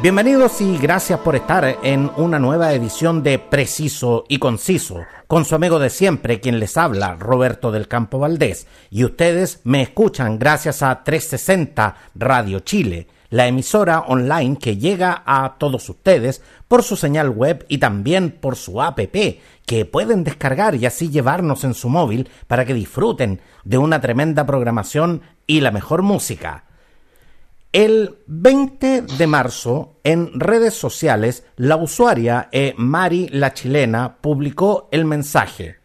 Bienvenidos y gracias por estar en una nueva edición de Preciso y Conciso, con su amigo de siempre, quien les habla, Roberto del Campo Valdés. Y ustedes me escuchan gracias a 360 Radio Chile, la emisora online que llega a todos ustedes por su señal web y también por su app, que pueden descargar y así llevarnos en su móvil para que disfruten de una tremenda programación y la mejor música. El 20 de marzo, en redes sociales, la usuaria e. Mari la Chilena publicó el mensaje.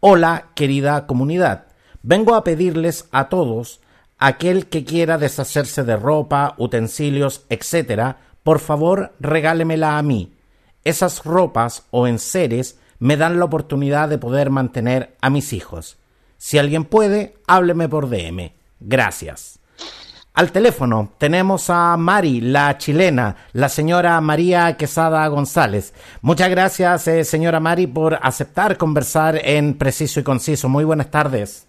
Hola, querida comunidad. Vengo a pedirles a todos, aquel que quiera deshacerse de ropa, utensilios, etc., por favor regálemela a mí. Esas ropas o enseres me dan la oportunidad de poder mantener a mis hijos. Si alguien puede, hábleme por DM. Gracias. Al teléfono tenemos a Mari, la chilena, la señora María Quesada González. Muchas gracias, eh, señora Mari, por aceptar conversar en Preciso y Conciso. Muy buenas tardes.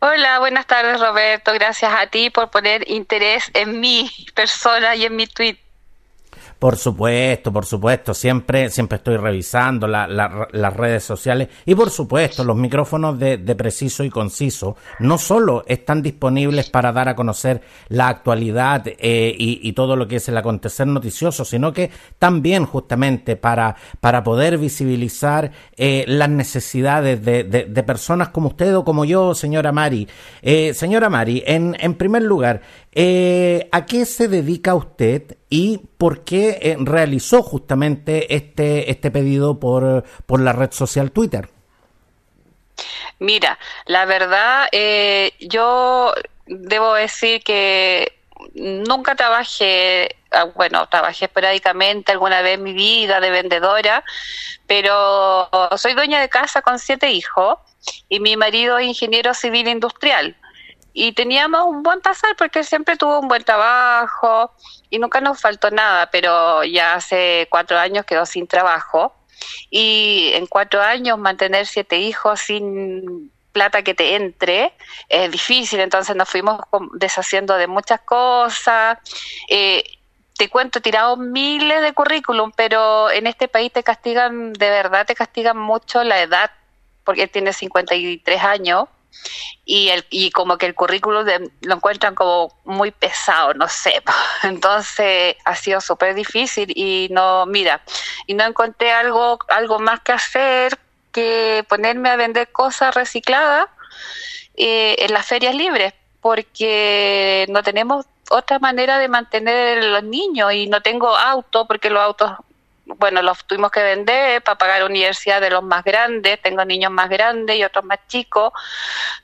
Hola, buenas tardes Roberto. Gracias a ti por poner interés en mi persona y en mi tweet. Por supuesto, por supuesto, siempre, siempre estoy revisando las redes sociales y por supuesto los micrófonos de, preciso y conciso no solo están disponibles para dar a conocer la actualidad eh, y, todo lo que es el acontecer noticioso, sino que también justamente para, para poder visibilizar eh, las necesidades de, personas como usted o como yo, señora Mari. Eh, señora Mari, en, en primer lugar, eh, ¿A qué se dedica usted y por qué eh, realizó justamente este, este pedido por, por la red social Twitter? Mira, la verdad, eh, yo debo decir que nunca trabajé, ah, bueno, trabajé esporádicamente alguna vez en mi vida de vendedora, pero soy dueña de casa con siete hijos y mi marido es ingeniero civil industrial y teníamos un buen pasar porque siempre tuvo un buen trabajo y nunca nos faltó nada, pero ya hace cuatro años quedó sin trabajo y en cuatro años mantener siete hijos sin plata que te entre es difícil, entonces nos fuimos deshaciendo de muchas cosas. Eh, te cuento, he tirado miles de currículum, pero en este país te castigan, de verdad te castigan mucho la edad, porque tiene 53 años y, el, y como que el currículum lo encuentran como muy pesado, no sé. Entonces ha sido súper difícil y no, mira, y no encontré algo, algo más que hacer que ponerme a vender cosas recicladas eh, en las ferias libres, porque no tenemos otra manera de mantener los niños y no tengo auto porque los autos bueno, los tuvimos que vender para pagar la universidad de los más grandes, tengo niños más grandes y otros más chicos,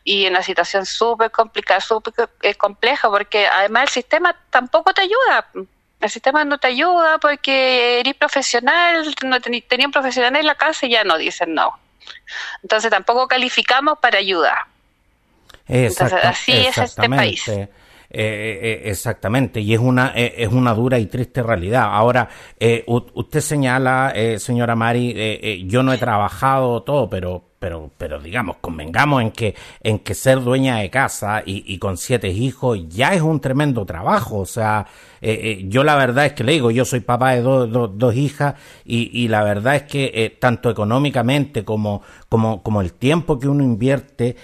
y en una situación súper complicada, súper compleja, porque además el sistema tampoco te ayuda. El sistema no te ayuda porque eres profesional, no tenía un profesional en la casa y ya no dicen no. Entonces tampoco calificamos para ayudar. Entonces así es este país. Eh, eh, eh, exactamente, y es una, es una dura y triste realidad. Ahora, usted señala, señora Mari, yo no he trabajado todo, pero pero, pero digamos, convengamos en que, en que ser dueña de casa y, y con siete hijos ya es un tremendo trabajo. O sea, eh, eh, yo la verdad es que le digo, yo soy papá de dos hijas y, y, la verdad es que eh, tanto económicamente como, como, como el tiempo que uno invierte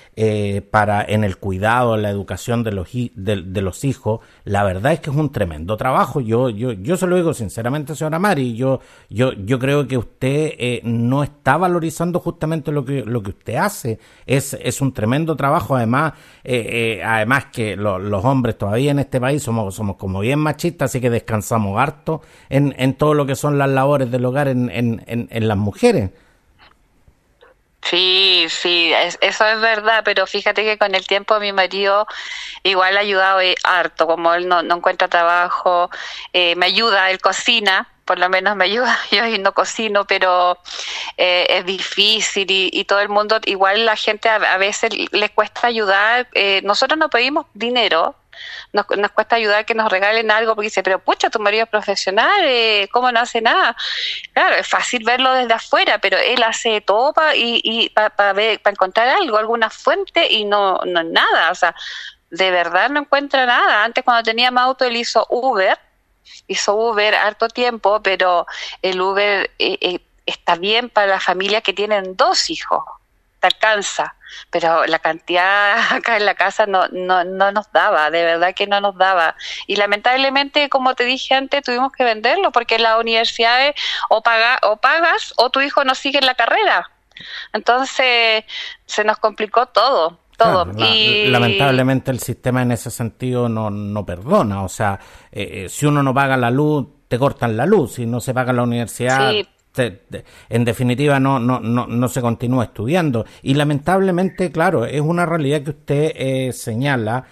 para en el cuidado, en la educación de los, de, los hijos, la verdad es que es un tremendo trabajo. Yo, yo, yo se lo digo sinceramente, señora Mari, yo, yo, yo creo que usted no está valorizando justamente lo que, lo que usted hace. Es, es un tremendo trabajo, además, además que los hombres todavía en este país somos, somos como bien machistas así que descansamos harto en, en todo lo que son las labores del hogar en, en, en, las mujeres. Sí, sí, eso es verdad, pero fíjate que con el tiempo mi marido igual ha ayudado eh, harto, como él no, no encuentra trabajo, eh, me ayuda, él cocina, por lo menos me ayuda. Yo no cocino, pero eh, es difícil y, todo el mundo, igual la gente a, veces les cuesta ayudar. Nosotros no pedimos dinero, nos, nos, cuesta ayudar que nos regalen algo porque dice, pero pucha, tu marido es profesional, eh, ¿cómo no hace nada? Claro, es fácil verlo desde afuera, pero él hace todo para y, y para encontrar algo, alguna fuente y no, no nada, o sea, de verdad no encuentra nada. Antes cuando tenía más auto él hizo Uber, hizo Uber harto tiempo, pero el Uber eh, eh, está bien para las familias que tienen dos hijos, te alcanza, pero la cantidad acá en la casa no, no, no nos daba, de verdad que no nos daba. Y lamentablemente, como te dije antes, tuvimos que venderlo porque las universidades o, paga, o pagas o tu hijo no sigue en la carrera. Entonces se nos complicó todo todo. y... Lamentablemente el sistema en ese sentido no, no perdona. O sea, eh, eh, si uno no paga la luz, te cortan la luz. Si no se paga la universidad, en definitiva no, no, no, no se continúa estudiando. Y lamentablemente, claro, es una realidad que usted eh, señala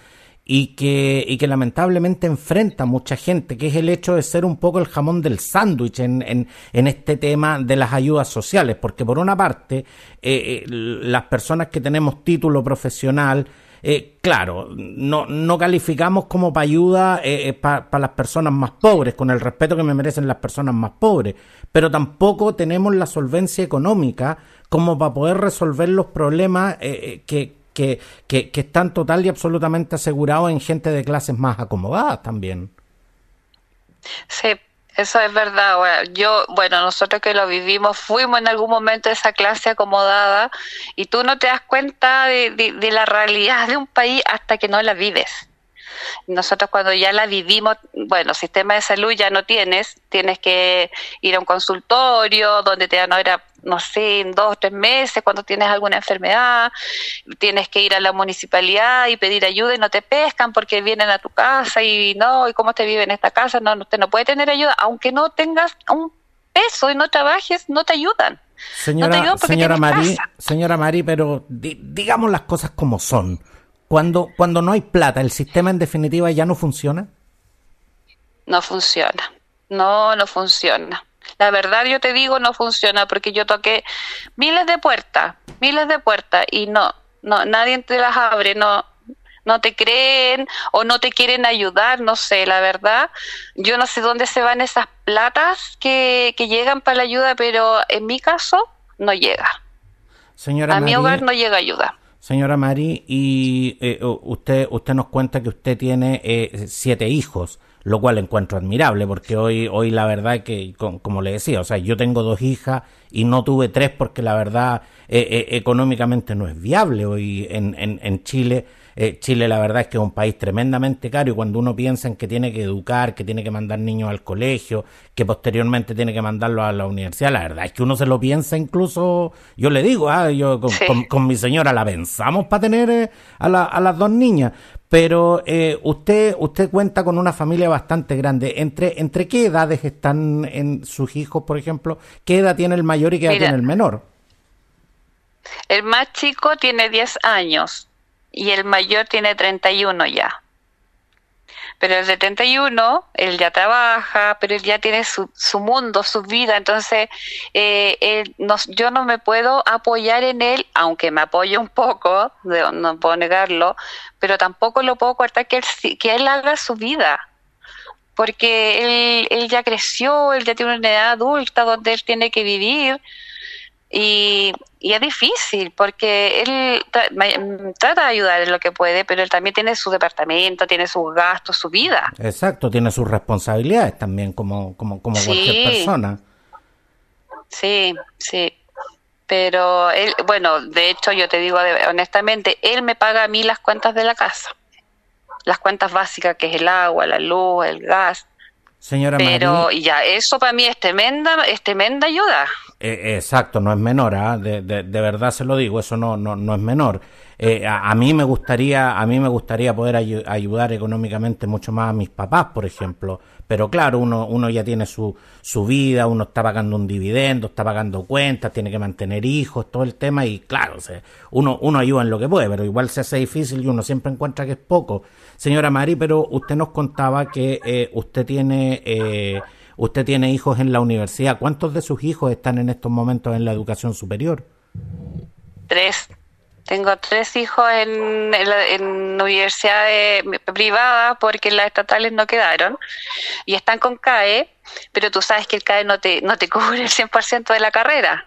y que, y que lamentablemente enfrenta mucha gente, que es el hecho de ser un poco el jamón del sándwich en, en, en, este tema de las ayudas sociales, porque por una parte, eh, eh las personas que tenemos título profesional, eh, claro, no, no calificamos como para ayuda eh, eh para las personas más pobres, con el respeto que me merecen las personas más pobres, pero tampoco tenemos la solvencia económica como para poder resolver los problemas eh, que, que, que, están total y absolutamente asegurados en gente de clases más acomodadas también. Sí, eso es verdad. yo, bueno, nosotros que lo vivimos, fuimos en algún momento esa clase acomodada y tú no te das cuenta de, de la realidad de un país hasta que no la vives. Nosotros cuando ya la vivimos, bueno, sistema de salud ya no tienes, tienes que ir a un consultorio donde te dan ahora, no sé, en dos o tres meses cuando tienes alguna enfermedad, tienes que ir a la municipalidad y pedir ayuda y no te pescan porque vienen a tu casa y no, ¿y cómo te vive en esta casa? No, usted no puede tener ayuda, aunque no tengas un peso y no trabajes, no te ayudan. Señora, señora Mari, señora Mari, pero digamos las cosas como son. Cuando, cuando no hay plata, ¿el sistema en definitiva ya no funciona? No funciona. No, no funciona. La verdad yo te digo no funciona porque yo toqué miles de puertas, miles de puertas y no, no nadie te las abre, no no te creen o no te quieren ayudar, no sé, la verdad. Yo no sé dónde se van esas platas que, que llegan para la ayuda, pero en mi caso no llega. Señora a mi hogar no llega ayuda señora Mari, y eh, usted, usted nos cuenta que usted tiene eh, siete hijos, lo cual encuentro admirable, porque hoy, hoy la verdad que, como le decía, o sea, yo tengo dos hijas y no tuve tres porque la verdad eh, económicamente no es viable hoy en, en, en Chile. Eh, Chile la verdad es que es un país tremendamente caro y cuando uno piensa en que tiene que educar, que tiene que mandar niños al colegio, que posteriormente tiene que mandarlos a la universidad, la verdad es que uno se lo piensa incluso, yo le digo, ah, yo con, mi señora la pensamos para tener eh, a, a las dos niñas, pero eh, usted usted cuenta con una familia bastante grande. ¿Entre, ¿Entre qué edades están en sus hijos, por ejemplo? ¿Qué edad tiene el mayor y qué edad tiene el menor? El más chico tiene 10 años y el mayor tiene 31 ya. Pero el de 31, él ya trabaja, pero él ya tiene su, su mundo, su vida, entonces eh, él, no, yo no me puedo apoyar en él, aunque me apoye un poco, no puedo negarlo, pero tampoco lo puedo cortar que él, que él haga su vida, porque él, él ya creció, él ya tiene una edad adulta donde él tiene que vivir, y, es difícil porque él trata de ayudar en lo que puede, pero él también tiene su departamento, tiene sus gastos, su vida. Exacto, tiene sus responsabilidades también como, como, como cualquier persona. Sí, sí. Pero él, bueno, de hecho yo te digo honestamente, él me paga a mí las cuentas de la casa. Las cuentas básicas que es el agua, la luz, el gas. Señora Pero ya, eso para mí es tremenda, es tremenda ayuda. Eh, exacto, no es menor, ¿ah? de, de, de, verdad se lo digo, eso no, no, no es menor. Eh, a, mí me gustaría, a mí me gustaría poder ayudar económicamente mucho más a mis papás, por ejemplo. Pero claro, uno, uno ya tiene su, su vida, uno está pagando un dividendo, está pagando cuentas, tiene que mantener hijos, todo el tema, y claro, uno, uno ayuda en lo que puede, pero igual se hace difícil y uno siempre encuentra que es poco. Señora Mari, pero usted nos contaba que eh, usted tiene usted tiene hijos en la universidad. ¿Cuántos de sus hijos están en estos momentos en la educación superior? Tres. Tengo tres hijos en, en, universidades privadas porque las estatales no quedaron y están con CAE, pero tú sabes que el CAE no te, no te cubre el 100% de la carrera.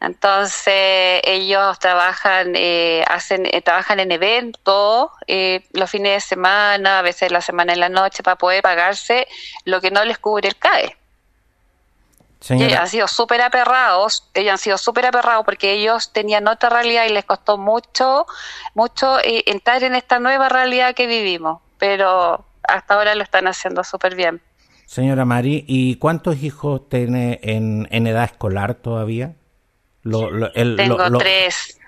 Entonces ellos trabajan, eh, hacen, eh, trabajan en eventos eh, los fines de semana, a veces la semana en la noche para poder pagarse lo que no les cubre el CAE. Ellos han sido súper aperrados, ellos han sido súper aperrados porque ellos tenían otra realidad y les costó mucho, mucho entrar en esta nueva realidad que vivimos, pero hasta ahora lo están haciendo súper bien. Señora Mari, ¿y cuántos hijos tiene en, en edad escolar todavía? Tengo tres.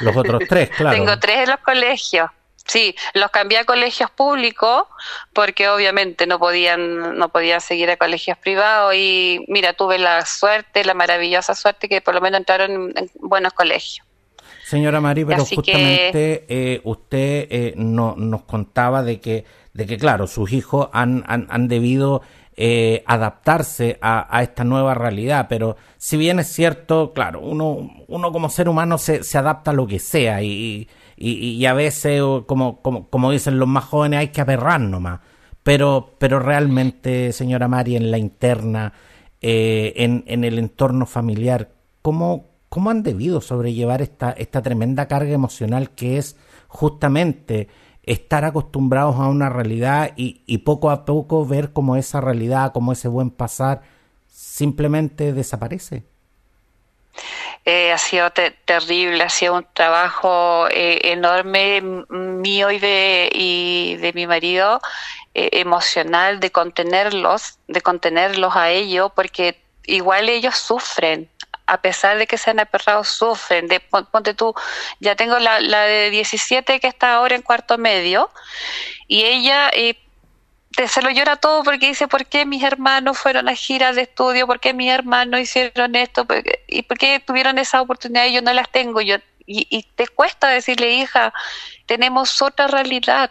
Los otros tres, claro. Tengo tres en los colegios. Sí, los cambié a colegios públicos porque obviamente no podían no podían seguir a colegios privados y mira, tuve la suerte, la maravillosa suerte que por lo menos entraron en, buenos colegios. Señora Mari, pero justamente eh, usted eh, no, nos contaba de que, de que, claro, sus hijos han, han, han debido eh, adaptarse a, esta nueva realidad. Pero si bien es cierto, claro, uno, uno como ser humano se, se adapta a lo que sea y, y, a veces, como, como, como, dicen los más jóvenes, hay que aperrar nomás. Pero, pero realmente, señora Mari, en la interna, eh, en, en el entorno familiar, ¿cómo, ¿cómo han debido sobrellevar esta, esta tremenda carga emocional que es justamente estar acostumbrados a una realidad y, poco a poco ver cómo esa realidad, cómo ese buen pasar simplemente desaparece. Eh, ha sido terrible, ha sido un trabajo eh, enorme mío y de, y de mi marido, eh, emocional, de contenerlos, de contenerlos a ellos, porque igual ellos sufren, a pesar de que sean aperrados, sufren. De, ponte tú, ya tengo la, la de 17 que está ahora en cuarto medio, y ella eh, se lo llora todo porque dice, ¿por qué mis hermanos fueron a giras de estudio? ¿Por qué mis hermanos hicieron esto? ¿Y por qué tuvieron esa oportunidad y yo no las tengo? Yo, y, y te cuesta decirle, hija, tenemos otra realidad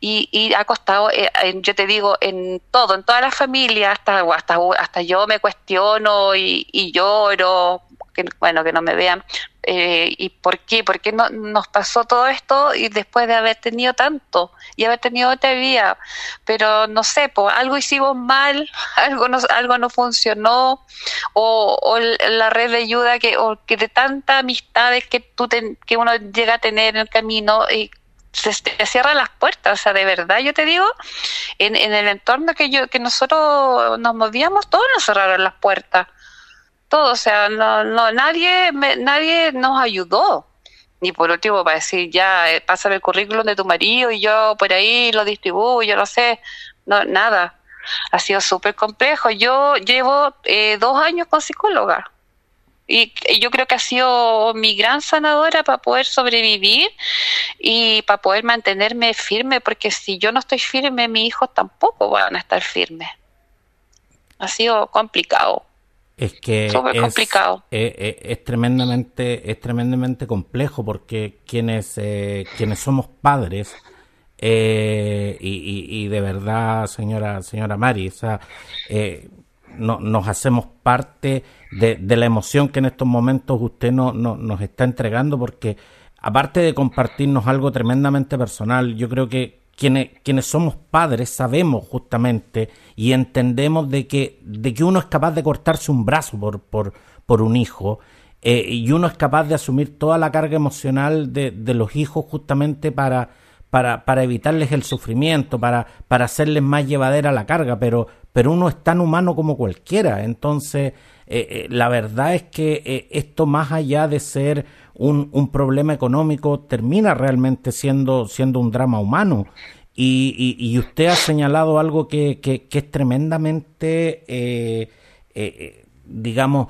y, y ha costado, eh, yo te digo, en todo, en toda la familia, hasta, hasta, hasta yo me cuestiono y, y lloro, que, bueno, que no me vean. Eh, ¿Y por qué? ¿Por qué no, nos pasó todo esto y después de haber tenido tanto y haber tenido otra vida? Pero no sé, pues algo hicimos mal, algo no, algo no funcionó, o, o la red de ayuda que, o que de tantas amistades que, tú que uno llega a tener en el camino y se, cierran las puertas, o sea, de verdad, yo te digo, en, en el entorno que yo que nosotros nos movíamos, todos nos cerraron las puertas, todo, o sea, no, no nadie, nadie nos ayudó. Ni por último para decir, ya, eh, pásame el currículum de tu marido y yo por ahí lo distribuyo, no sé, no, nada. Ha sido súper complejo. Yo llevo eh, dos años con psicóloga y yo creo que ha sido mi gran sanadora para poder sobrevivir y para poder mantenerme firme, porque si yo no estoy firme, mis hijos tampoco van a estar firmes. Ha sido complicado. Es que es, complicado. Eh, eh, es, tremendamente es tremendamente complejo porque quienes eh, quienes somos padres y, y, de verdad señora señora Mari, o sea, no, nos hacemos parte de, de, la emoción que en estos momentos usted no, no, nos está entregando, porque aparte de compartirnos algo tremendamente personal, yo creo que quienes, somos padres sabemos justamente y entendemos de que, de que uno es capaz de cortarse un brazo por, por, por un hijo eh, y uno es capaz de asumir toda la carga emocional de, de los hijos justamente para, para, para evitarles el sufrimiento, para, para hacerles más llevadera la carga, pero, pero uno es tan humano como cualquiera. Entonces, eh, eh, la verdad es que esto más allá de ser un, un, problema económico, termina realmente siendo, siendo un drama humano. Y, y, usted ha señalado algo que, que, es tremendamente, digamos,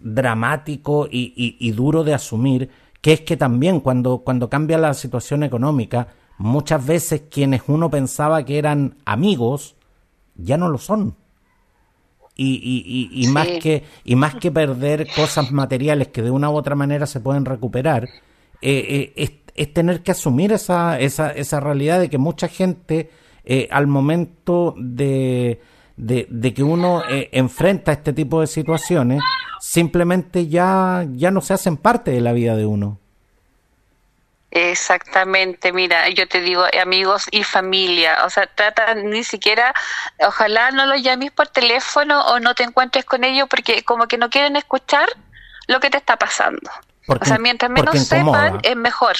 dramático y, y duro de asumir, que es que también cuando, cuando cambia la situación económica, muchas veces quienes uno pensaba que eran amigos, ya no lo son. Y, y, y, más que, y más que perder cosas materiales que de una u otra manera se pueden recuperar, eh, eh, es, tener que asumir esa, esa, esa realidad de que mucha gente eh, al momento de, de, que uno enfrenta este tipo de situaciones, simplemente ya, ya no se hacen parte de la vida de uno. Exactamente, mira, yo te digo, amigos y familia, o sea, trata ni siquiera, ojalá no los llames por teléfono o no te encuentres con ellos porque como que no quieren escuchar lo que te está pasando. o sea, mientras menos sepan, es mejor.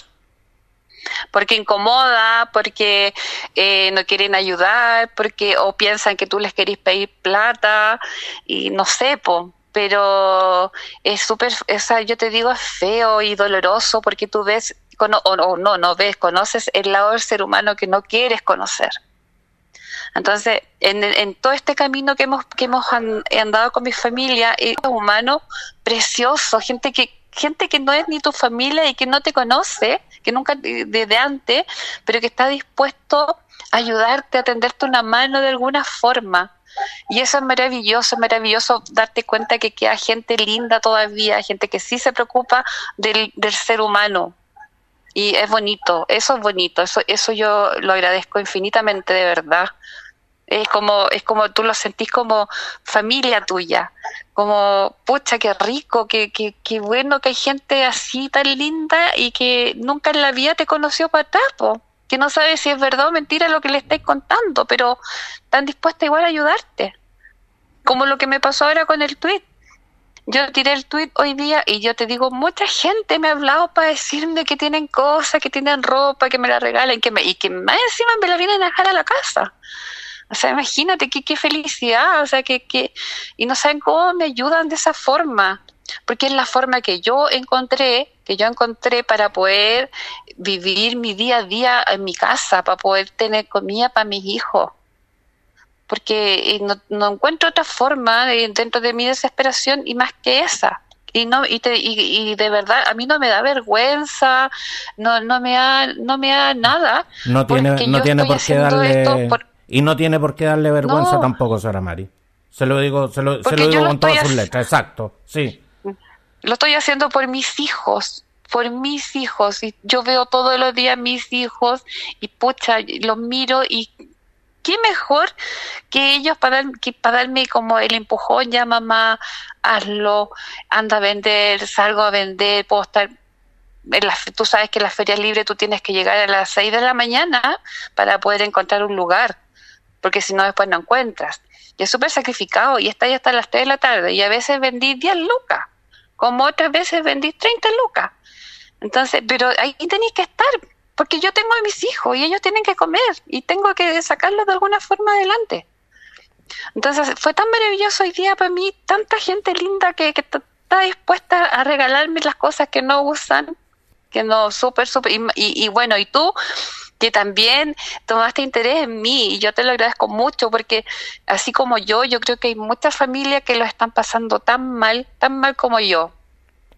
Porque incomoda, porque eh, no quieren ayudar, porque o piensan que tú les querés pedir plata y no sé, po, pero es súper, o sea, yo te digo, es feo y doloroso porque tú ves o, no, no ves, conoces el lado del ser humano que no quieres conocer. Entonces, en, todo este camino que hemos, que hemos andado con mi familia, es humano precioso, gente que, gente que no es ni tu familia y que no te conoce, que nunca desde antes, pero que está dispuesto a ayudarte, a tenderte una mano de alguna forma. Y eso es maravilloso, es maravilloso darte cuenta que queda gente linda todavía, gente que sí se preocupa del, del ser humano, y es bonito, eso es bonito, eso, eso yo lo agradezco infinitamente de verdad. Es como, es como tú lo sentís como familia tuya, como, pucha, qué rico, qué, qué, qué bueno que hay gente así tan linda y que nunca en la vida te conoció para que no sabe si es verdad o mentira lo que le estáis contando, pero están dispuestas igual a ayudarte. Como lo que me pasó ahora con el tweet yo tiré el tweet hoy día y yo te digo, mucha gente me ha hablado para decirme que tienen cosas, que tienen ropa, que me la regalen, que me, y que más encima me la vienen a dejar a la casa. O sea, imagínate qué, qué felicidad, o sea, que, que, y no saben cómo me ayudan de esa forma, porque es la forma que yo encontré, que yo encontré para poder vivir mi día a día en mi casa, para poder tener comida para mis hijos porque eh, no, encuentro otra forma dentro de mi desesperación y más que esa. Y, no, y, y, de verdad, a mí no me da vergüenza, no, no, me, da, no me da nada. No tiene, no tiene por qué darle... Y no tiene por qué darle vergüenza tampoco, Sara Mari. Se lo digo, se lo, se lo digo con todas sus letras, exacto, sí. Lo estoy haciendo por mis hijos, por mis hijos. Y yo veo todos los días mis hijos y pucha, los miro y qué mejor que ellos para, que para darme como el empujón, ya mamá, hazlo, anda a vender, salgo a vender, puedo estar en la, tú sabes que en las ferias libres tú tienes que llegar a las 6 de la mañana para poder encontrar un lugar, porque si no después no encuentras. Y es súper sacrificado y está ahí hasta las 3 de la tarde y a veces vendí 10 lucas, como otras veces vendí 30 lucas. Entonces, pero ahí tenéis que estar, porque yo tengo a mis hijos y ellos tienen que comer y tengo que sacarlos de alguna forma adelante. Entonces fue tan maravilloso hoy día para mí, tanta gente linda que, está dispuesta a regalarme las cosas que no usan, que no, súper, súper, y, y, bueno, y tú que también tomaste interés en mí y yo te lo agradezco mucho porque así como yo, yo creo que hay muchas familias que lo están pasando tan mal, tan mal como yo.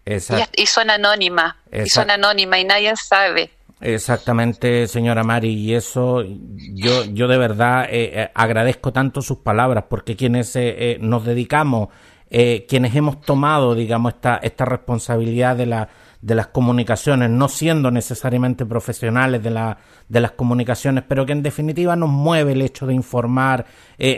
Y, son anónimas, y son anónimas y nadie sabe. Exactamente, señora Mari, y eso yo, yo de verdad eh, eh, agradezco tanto sus palabras, porque quienes eh, nos dedicamos, quienes hemos tomado, digamos, esta, esta responsabilidad de, la, de las comunicaciones, no siendo necesariamente profesionales de, la, de las comunicaciones, pero que en definitiva nos mueve el hecho de informar,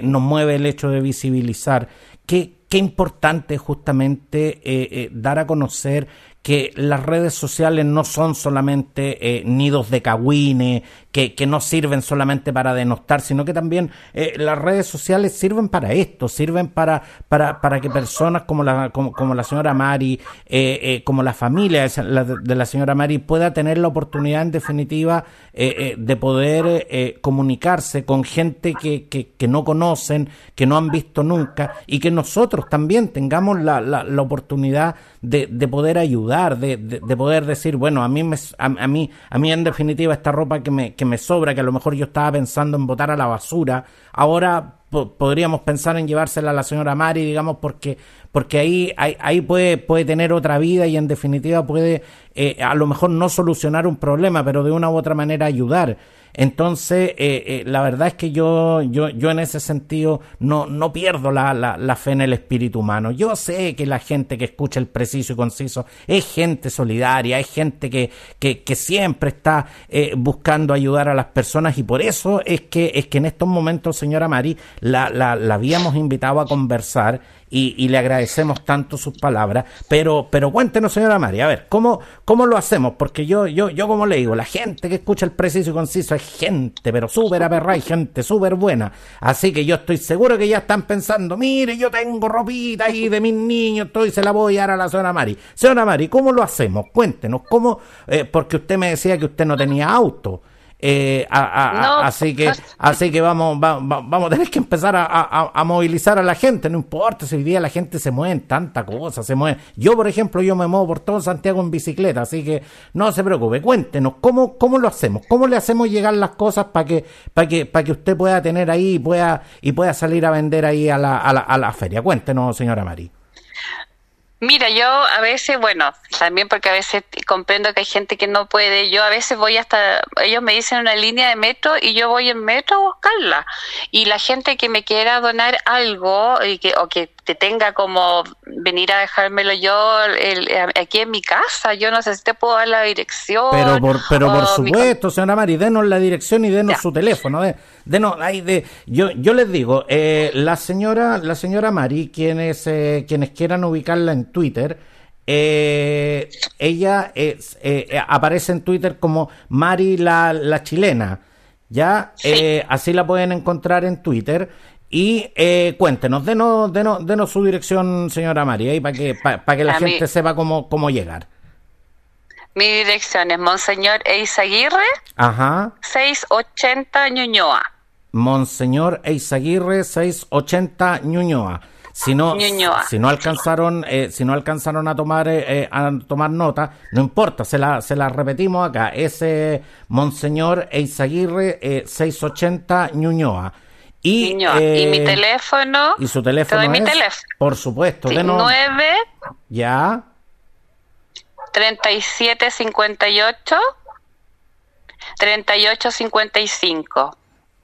nos mueve el hecho de visibilizar. Qué, qué importante justamente dar a conocer que las redes sociales no son solamente eh, nidos de cagüines, que, no sirven solamente para denostar, sino que también eh, las redes sociales sirven para esto, sirven para, para, para que personas como la, como, la señora Mari, eh, como la familia de la señora Mari pueda tener la oportunidad en definitiva de poder comunicarse con gente que, que, que, no conocen, que no han visto nunca y que nosotros también tengamos la, la, la oportunidad de, de poder ayudar de, poder decir, bueno, a mí, me, a, mí, a mí en definitiva esta ropa que me, que me sobra, que a lo mejor yo estaba pensando en botar a la basura, ahora podríamos pensar en llevársela a la señora Mari, digamos, porque, porque ahí, ahí, ahí puede, puede tener otra vida y en definitiva puede eh, a lo mejor no solucionar un problema, pero de una u otra manera ayudar. Entonces, eh, eh, la verdad es que yo, yo, yo en ese sentido no, no pierdo la, la, la, fe en el espíritu humano. Yo sé que la gente que escucha el preciso y conciso es gente solidaria, es gente que, que, que siempre está eh, buscando ayudar a las personas y por eso es que, es que en estos momentos, señora Mari, la, la, la habíamos invitado a conversar y, y, le agradecemos tanto sus palabras. Pero, pero cuéntenos, señora María, a ver, ¿cómo, cómo lo hacemos? Porque yo, yo, yo como le digo, la gente que escucha el preciso y conciso es gente, pero súper aperrada y gente súper buena. Así que yo estoy seguro que ya están pensando, mire, yo tengo ropita ahí de mis niños, estoy, se la voy a dar a la señora Mari. Señora Mari, ¿cómo lo hacemos? Cuéntenos, ¿cómo? Eh, porque usted me decía que usted no tenía auto. Eh, a, a, no, así que así que vamos va, va, vamos a tener que empezar a, a, movilizar a la gente no importa si hoy día la gente se mueve en tanta cosa se mueve. Yo por ejemplo yo me muevo por todo Santiago en bicicleta así que no se preocupe cuéntenos cómo cómo lo hacemos cómo le hacemos llegar las cosas para que para que para que usted pueda tener ahí y pueda y pueda salir a vender ahí a la, a la, a la feria cuéntenos señora Mari Mira, yo a veces, bueno, también porque a veces comprendo que hay gente que no puede, yo a veces voy hasta, ellos me dicen una línea de metro y yo voy en metro a buscarla. Y la gente que me quiera donar algo y que, o que te tenga como venir a dejármelo yo el, aquí en mi casa, yo no sé si te puedo dar la dirección. Pero por, pero por supuesto, mi... señora Mari, denos la dirección y denos ya. su teléfono. De, denos, ahí de, yo, yo les digo, eh, la señora, la señora Mari, quienes, eh, quienes quieran ubicarla en Twitter, eh, ella es, eh, aparece en Twitter como Mari la, la chilena. Ya, sí. eh, así la pueden encontrar en Twitter. Y eh, cuéntenos, denos, denos, denos su dirección, señora María, y para que, para, para que la A gente mí. sepa cómo, cómo llegar. Mi dirección es Monseñor Eizaguirre, Ajá. 680 Ñuñoa. Monseñor Eizaguirre, 680 Ñuñoa. Si no, Ñuñoa. si no alcanzaron, eh, si no alcanzaron a tomar, eh, a tomar nota, no importa, se la, se la repetimos acá. Es eh, Monseñor Eizaguirre, 680 Ñuñoa. Y, eh, y, mi teléfono. Y su teléfono. Te doy es, mi teléfono. Por supuesto. Sí, 9. Ya. 3758. 3855.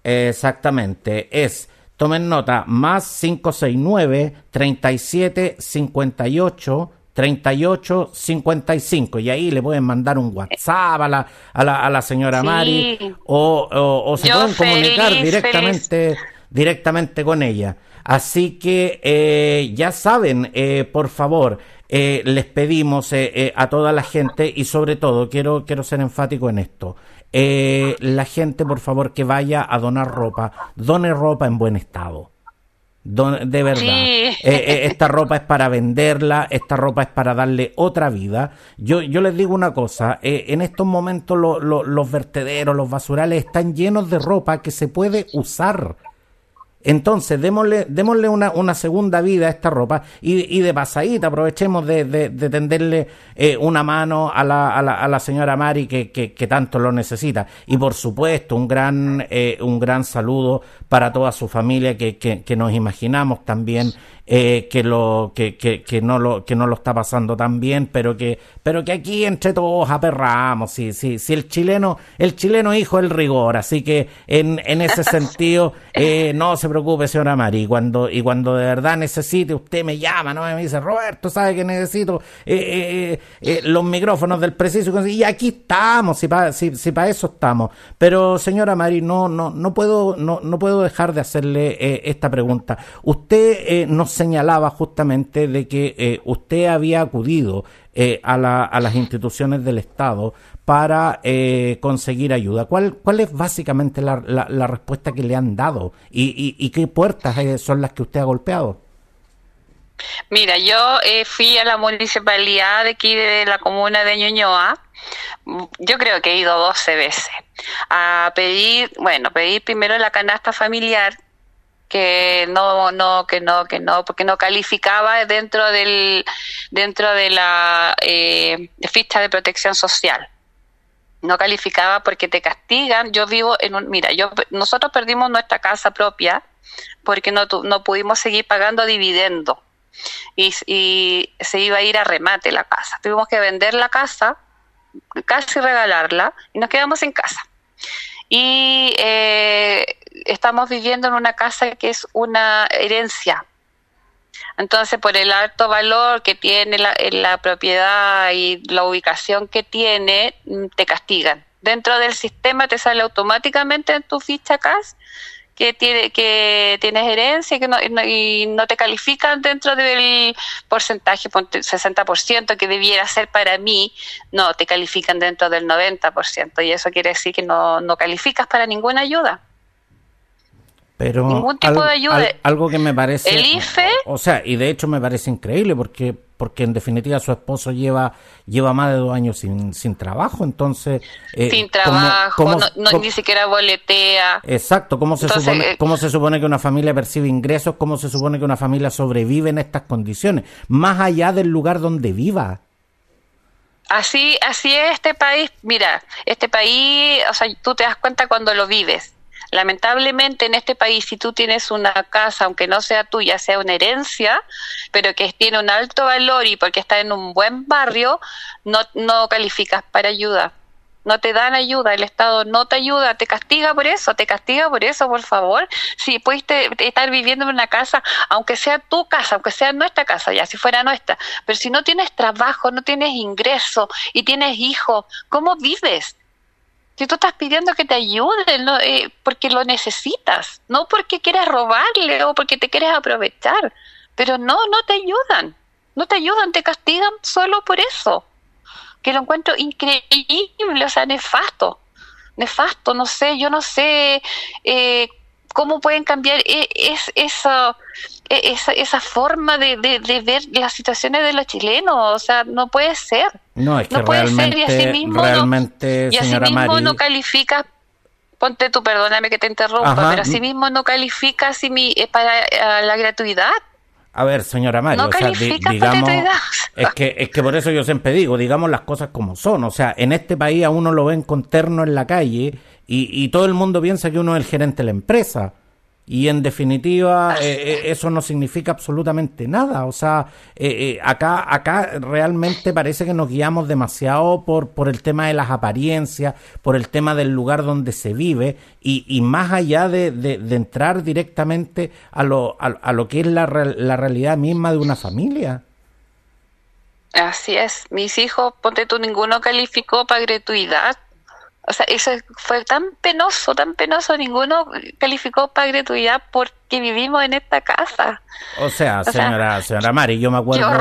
Exactamente. Es, tomen nota, más 569 3758 3855 y ahí le pueden mandar un WhatsApp a la, a la, a la señora sí. Mari o, o, o se Yo pueden comunicar directamente feliz. directamente con ella. Así que eh, ya saben, eh, por favor, eh, les pedimos eh, a toda la gente y sobre todo quiero, quiero ser enfático en esto. la gente, por favor, que vaya a donar ropa, done ropa en buen estado de verdad. Sí. Eh, eh, esta ropa es para venderla, esta ropa es para darle otra vida. Yo, yo les digo una cosa, eh, en estos momentos lo, lo, los vertederos, los basurales están llenos de ropa que se puede usar. Entonces, démosle, démosle una, una, segunda vida a esta ropa y, y de pasadita aprovechemos de, de, de tenderle eh, una mano a la, a la, a la señora Mari que, que, que, tanto lo necesita. Y por supuesto, un gran, eh, un gran saludo para toda su familia que, que, que nos imaginamos también eh, que lo que, que, que, no lo que no lo está pasando tan bien pero que pero que aquí entre todos aperramos sí sí sí el chileno el chileno hijo del rigor así que en, en ese sentido eh, no se preocupe señora Mari y cuando y cuando de verdad necesite usted me llama no me dice Roberto sabe que necesito eh, eh los micrófonos del preciso y aquí estamos si para si, si pa eso estamos pero señora Mari no no no puedo no no puedo dejar de hacerle eh, esta pregunta usted nos señalaba justamente de que eh, usted había acudido eh, a, la, a, las instituciones del Estado para eh, conseguir ayuda. ¿Cuál, ¿Cuál es básicamente la, la, la respuesta que le han dado y, y, y qué puertas eh, son las que usted ha golpeado? Mira, yo eh, fui a la municipalidad de aquí de la comuna de Ñuñoa, yo creo que he ido 12 veces, a pedir, bueno, pedir primero la canasta familiar, que no no que no que no porque no calificaba dentro del dentro de la eh, ficha de protección social. No calificaba porque te castigan. Yo vivo en un mira yo nosotros perdimos nuestra casa propia porque no no pudimos seguir pagando dividendo y, y se iba a ir a remate la casa. Tuvimos que vender la casa, casi regalarla, y nos quedamos en casa. Y eh, estamos viviendo en una casa que es una herencia. Entonces, por el alto valor que tiene la, la propiedad y la ubicación que tiene, mm, te castigan. Dentro del sistema te sale automáticamente en tu ficha CAS que tiene que tienes herencia que no, y no te califican dentro del porcentaje 60% que debiera ser para mí no te califican dentro del 90% y eso quiere decir que no, no calificas para ninguna ayuda pero ningún tipo de ayuda. algo que me parece. El IFE. O sea, y de hecho me parece increíble porque porque en definitiva su esposo lleva lleva más de dos años sin, sin trabajo, entonces... Eh, sin trabajo, no, ni siquiera boletea. Exacto, ¿cómo se, supone, eh, ¿cómo se supone que una familia percibe ingresos? ¿Cómo se supone que una familia sobrevive en estas condiciones? Más allá del lugar donde viva. Así, así es este país. Mira, este país, o sea, tú te das cuenta cuando lo vives Lamentablemente en este país, si tú tienes una casa, aunque no sea tuya, sea una herencia, pero que tiene un alto valor y porque está en un buen barrio, no, no calificas para ayuda. No te dan ayuda, el Estado no te ayuda, te castiga por eso, te castiga por eso, por favor. Si pudiste estar viviendo en una casa, aunque sea tu casa, aunque sea nuestra casa, ya si fuera nuestra, pero si no tienes trabajo, no tienes ingreso y tienes hijos, ¿cómo vives? Si tú estás pidiendo que te ayuden eh, porque lo necesitas, no porque quieres robarle o porque te quieres aprovechar. Pero no, no te ayudan. No te ayudan, te castigan solo por eso. Que lo encuentro increíble, o sea, nefasto. Nefasto, no sé, yo no sé eh, cómo pueden cambiar e, es, eso, esa, esa forma de, de, ver las situaciones de los chilenos. O sea, no puede ser. No, es que realmente, y así mismo realmente, no, y así mismo no califica ponte tú, perdóname que te interrumpa, pero así mismo no califica si mi, eh, para eh, la gratuidad. A ver, señora Mario, no o digamos, es que, es que por eso yo siempre digo, digamos las cosas como son. O sea, en este país a uno lo ven con terno en la calle y, y todo el mundo piensa que uno es el gerente de la empresa. Y en definitiva, eh, eh, eso no significa absolutamente nada. O sea, eh, acá, acá realmente parece que nos guiamos demasiado por, por el tema de las apariencias, por el tema del lugar donde se vive, y, y más allá de, de, entrar directamente a lo, a, a lo que es la, la realidad misma de una familia. Así es. Mis hijos, ponte tú, ninguno calificó para gratuidad o sea, eso fue tan penoso, tan penoso, ninguno calificó para gratuidad porque vivimos en esta casa. O sea, señora, señora Mari, yo me acuerdo,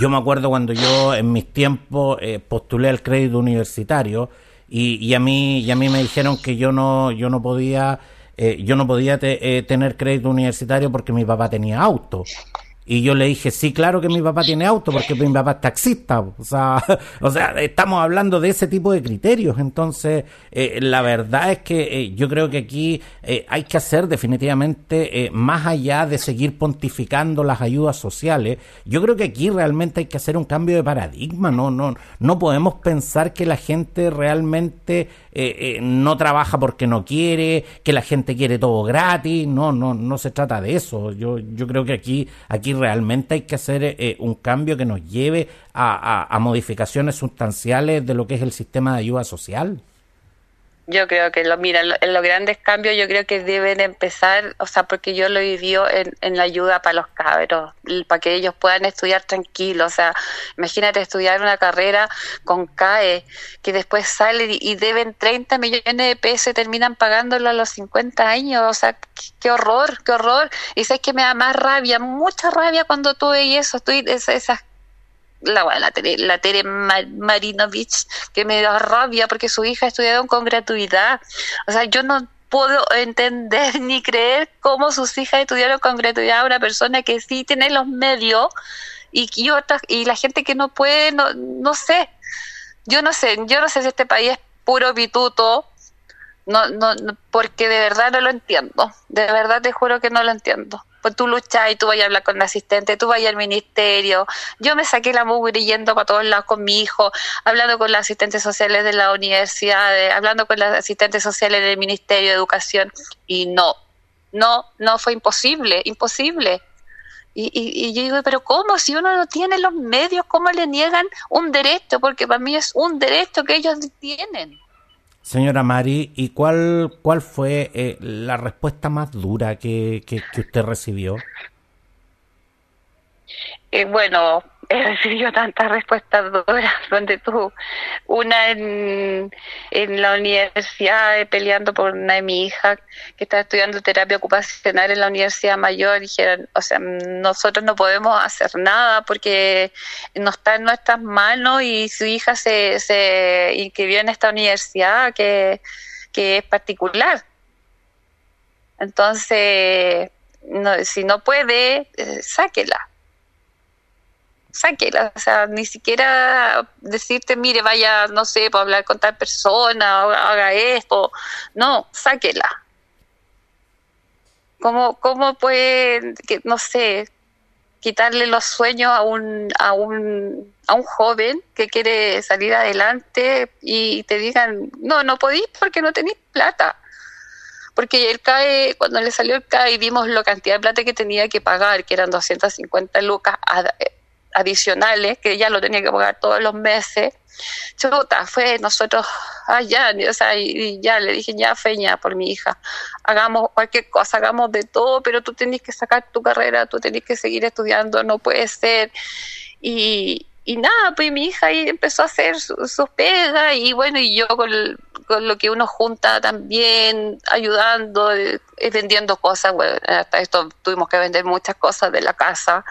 yo me acuerdo cuando yo en mis tiempos eh, postulé al crédito universitario y, y a mí y a mí me dijeron que yo no yo no podía eh, yo no podía eh, tener crédito universitario porque mi papá tenía auto. Y yo le dije, sí, claro que mi papá tiene auto porque mi papá es taxista. O sea, o sea estamos hablando de ese tipo de criterios. Entonces, eh, la verdad es que eh, yo creo que aquí eh, hay que hacer definitivamente, más allá de seguir pontificando las ayudas sociales, yo creo que aquí realmente hay que hacer un cambio de paradigma. No, no, no podemos pensar que la gente realmente no trabaja porque no quiere, que la gente quiere todo gratis. No, no, no se trata de eso. Yo, yo creo que aquí, aquí realmente hay que hacer eh, un cambio que nos lleve a, modificaciones sustanciales de lo que es el sistema de ayuda social. Yo creo que lo, mira, en los grandes cambios yo creo que deben empezar, o sea, porque yo lo vivió en, en la ayuda para los cabros, para que ellos puedan estudiar tranquilos. O sea, imagínate estudiar una carrera con CAE, que después salen y, deben 30 millones de pesos y terminan pagándolo a los 50 años. O sea, qué, horror, qué horror. Y sabes que me da más rabia, mucha rabia cuando tú ves eso, tú, esas la, la, Tere, la Tere Marinovich, que me da rabia porque su hija estudiado con gratuidad. O sea, yo no puedo entender ni creer cómo sus hijas estudiaron con gratuidad a una persona que sí tiene los medios y, y, y la gente que no puede, no, no sé. Yo no sé, yo no sé si este país es puro pituto, no, no, porque de verdad no lo entiendo. De verdad te juro que no lo entiendo. Pues tú luchas y tú vas a hablar con el asistente, tú vas al ministerio. Yo me saqué la mugre yendo para todos lados con mi hijo, hablando con los asistentes sociales de la universidad, hablando con los asistentes sociales del Ministerio de Educación y no, no, no fue imposible, imposible. Y, y, yo digo, pero ¿cómo? Si uno no tiene los medios, ¿cómo le niegan un derecho? Porque para mí es un derecho que ellos tienen. Señora Mari, ¿y cuál, cuál fue eh, la respuesta más dura que, que, que usted recibió? Eh, bueno, he recibido tantas respuestas duras, donde tú, una en, en la universidad eh, peleando por una de mi hija que está estudiando terapia ocupacional en la universidad mayor, dijeron, o sea, nosotros no podemos hacer nada porque no está en nuestras manos y su hija se, se inscribió en esta universidad que, que es particular. Entonces, no, si no puede, eh, sáquela sáquela, o sea, ni siquiera decirte, mire, vaya, no sé, para hablar con tal persona, haga esto, no, sáquela. ¿Cómo, cómo puede, que, no sé, quitarle los sueños a un, a un, a un joven que quiere salir adelante y te digan, no, no podéis porque no tenéis plata? porque el CAE, cuando le salió el CAE, vimos la cantidad de plata que tenía que pagar, que eran 250 lucas adicionales que ya lo tenía que pagar todos los meses. Chuta, fue nosotros allá, o sea, y, ya le dije, ya feña por mi hija, hagamos cualquier cosa, hagamos de todo, pero tú tenés que sacar tu carrera, tú tenés que seguir estudiando, no puede ser. Y, y nada, pues mi hija ahí empezó a hacer sus su pegas y bueno, y yo con, con, lo que uno junta también, ayudando, eh, vendiendo cosas, bueno, hasta esto tuvimos que vender muchas cosas de la casa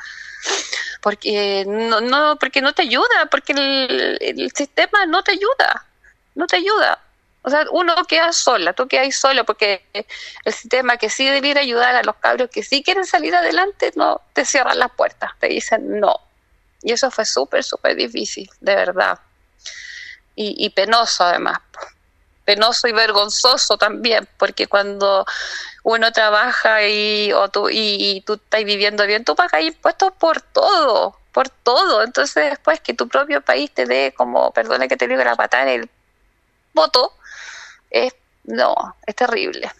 porque no, no, porque no te ayuda, porque el, sistema no te ayuda, no te ayuda. O sea, uno queda sola, tú quedas sola porque el sistema que sí debiera ayudar a los cabros que sí quieren salir adelante, no, te cierran las puertas, te dicen no. Y eso fue súper, súper difícil, de verdad. Y penoso además penoso y vergonzoso también, porque cuando uno trabaja y, o tú, y, tú estás viviendo bien, tú pagas impuestos por todo, por todo. Entonces después que tu propio país te dé como, perdona que te diga la patada en el voto, es, no, es terrible.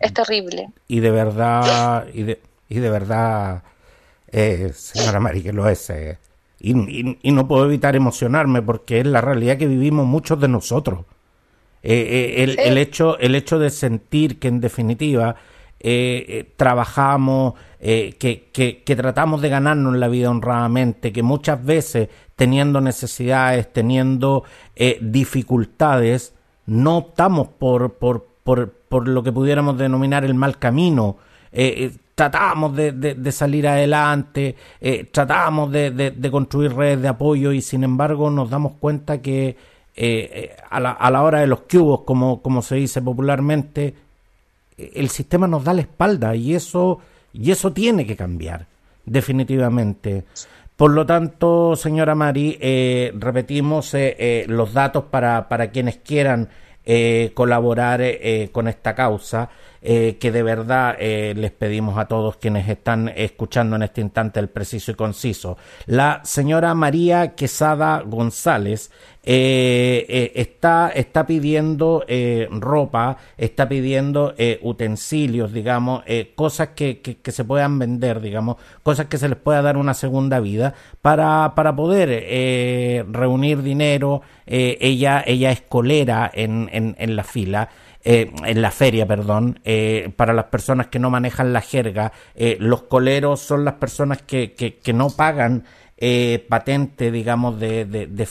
Es terrible. Y de verdad, y de, y de verdad, eh, señora Mari, que lo es. Eh, y, y, no puedo evitar emocionarme porque es la realidad que vivimos muchos de nosotros. Eh, eh, el, el, hecho, el hecho de sentir que en definitiva eh, trabajamos, que, que, tratamos de ganarnos la vida honradamente, que muchas veces teniendo necesidades, teniendo dificultades, no optamos por, por, por, por, lo que pudiéramos denominar el mal camino. tratamos de, de, salir adelante, tratamos de, de construir redes de apoyo y sin embargo nos damos cuenta que eh, eh, a, la, a, la, hora de los cubos, como, como se dice popularmente, el sistema nos da la espalda y eso, y eso tiene que cambiar, definitivamente. Por lo tanto, señora Mari, eh, repetimos los datos para, para quienes quieran colaborar con esta causa. Que de verdad les pedimos a todos quienes están escuchando en este instante el preciso y conciso. La señora María Quesada González eh, eh, está, está pidiendo eh, ropa, está pidiendo eh, utensilios, digamos, eh, cosas que, que, que, se puedan vender, digamos, cosas que se les pueda dar una segunda vida para, para poder reunir dinero. ella, ella es colera en, en la fila. Eh, en la feria, perdón, eh, para las personas que no manejan la jerga, eh, los coleros son las personas que, que, que no pagan eh, patente, digamos, de, de,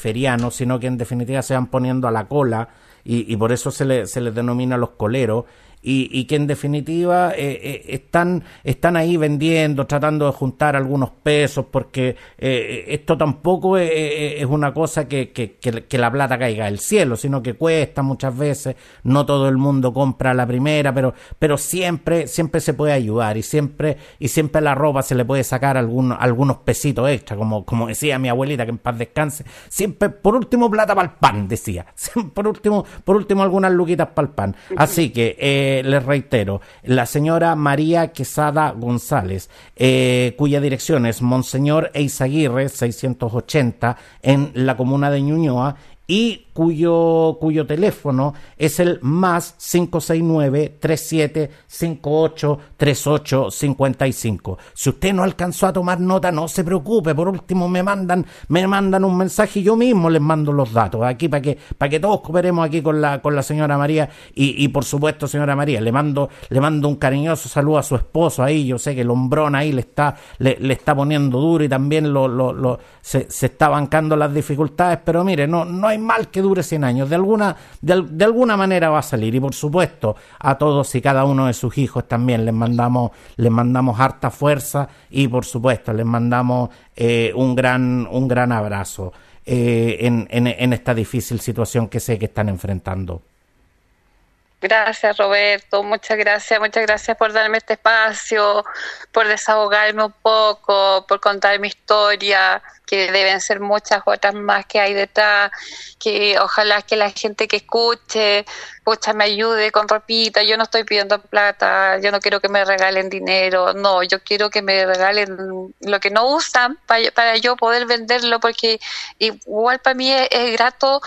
sino que en definitiva se van poniendo a la cola y, y por eso se, le, se les denomina los coleros y, y que en definitiva eh, eh, están, están ahí vendiendo, tratando de juntar algunos pesos, porque eh, esto tampoco es, es una cosa que, que, que, la plata caiga del cielo, sino que cuesta muchas veces, no todo el mundo compra la primera, pero, pero siempre, siempre se puede ayudar y siempre, y siempre la ropa se le puede sacar algún, algunos pesitos extra, como, como decía mi abuelita, que en paz descanse, siempre, por último, plata para el pan, decía, por último, por último, algunas luquitas para el pan. Así que, eh, les reitero, la señora María Quesada González, eh, cuya dirección es Monseñor Eizaguirre 680 en la comuna de Ñuñoa y cuyo, cuyo teléfono es el más 569-3758-3855. Si usted no alcanzó a tomar nota, no se preocupe, por último me mandan, me mandan un mensaje y yo mismo les mando los datos aquí para que, para que todos cooperemos aquí con la, con la señora María y, y por supuesto, señora María, le mando, le mando un cariñoso saludo a su esposo ahí, yo sé que el hombrón ahí le está, le, le está poniendo duro y también lo, lo, lo se, se, está bancando las dificultades, pero mire, no, no hay mal que dure 100 años, de alguna, de, alguna manera va a salir. Y por supuesto a todos y cada uno de sus hijos también les mandamos, les mandamos harta fuerza y por supuesto les mandamos eh, un, gran, un gran abrazo eh, en, en, en esta difícil situación que sé que están enfrentando. Gracias Roberto, muchas gracias, muchas gracias por darme este espacio, por desahogarme un poco, por contar mi historia, que deben ser muchas otras más que hay detrás, que ojalá que la gente que escuche, pucha, me ayude con ropita, yo no estoy pidiendo plata, yo no quiero que me regalen dinero, no, yo quiero que me regalen lo que no usan para, para yo poder venderlo, porque igual para mí es, grato,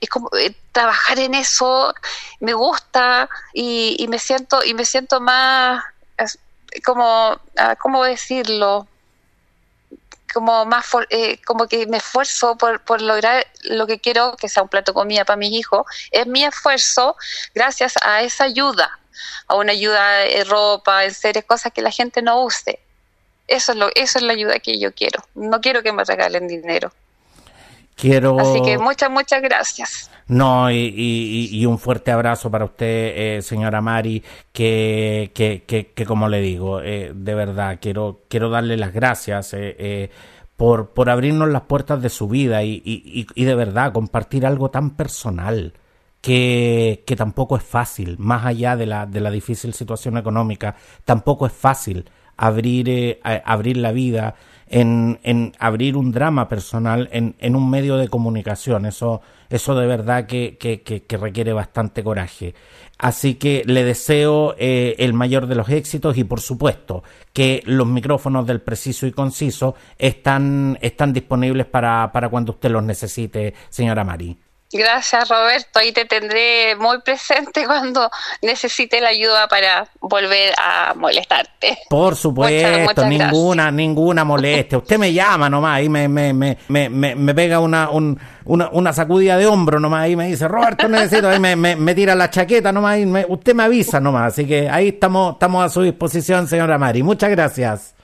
es como eh, trabajar en eso, me gusta y, y me siento, y me siento más como, ¿cómo decirlo? Como más eh, como que me esfuerzo por, por, lograr lo que quiero que sea un plato de comida para mis hijos es mi esfuerzo gracias a esa ayuda a una ayuda de ropa en series cosas que la gente no use. Eso es lo eso es la ayuda que yo quiero. No quiero que me regalen dinero quiero así que muchas muchas gracias no, y, y, y, un fuerte abrazo para usted, eh, señora Mari, que, que, que, que, como le digo, eh, de verdad, quiero, quiero darle las gracias eh, eh por, por abrirnos las puertas de su vida y, y, y de verdad compartir algo tan personal. Que, que, tampoco es fácil, más allá de la, de la difícil situación económica, tampoco es fácil abrir, eh, abrir la vida, en, en, abrir un drama personal en, en, un medio de comunicación. Eso, eso de verdad que, que, requiere bastante coraje. Así que le deseo eh, el mayor de los éxitos y por supuesto que los micrófonos del preciso y conciso están, están disponibles para, para cuando usted los necesite, señora Mari. Gracias Roberto, ahí te tendré muy presente cuando necesite la ayuda para volver a molestarte. Por supuesto, muchas, muchas ninguna, gracias. ninguna molestia. Usted me llama nomás y me, me, me, me, me pega una, un, una, una, sacudida de hombro nomás y me dice, Roberto necesito, ahí me, me, me tira la chaqueta nomás y me, usted me avisa nomás. Así que ahí estamos, estamos a su disposición, señora Mari. Muchas gracias.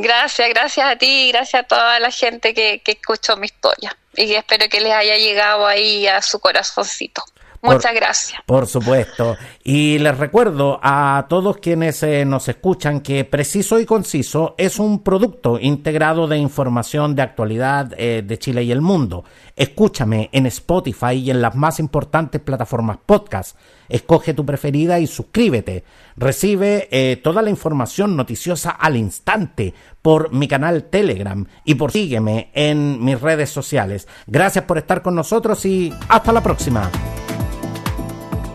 Gracias, gracias a ti, gracias a toda la gente que, que escuchó mi historia y espero que les haya llegado ahí a su corazoncito. Muchas por, gracias. Por supuesto. Y les recuerdo a todos quienes eh, nos escuchan que Preciso y Conciso es un producto integrado de información de actualidad eh, de Chile y el mundo. Escúchame en Spotify y en las más importantes plataformas podcast. Escoge tu preferida y suscríbete. Recibe eh, toda la información noticiosa al instante por mi canal Telegram y por sígueme en mis redes sociales. Gracias por estar con nosotros y hasta la próxima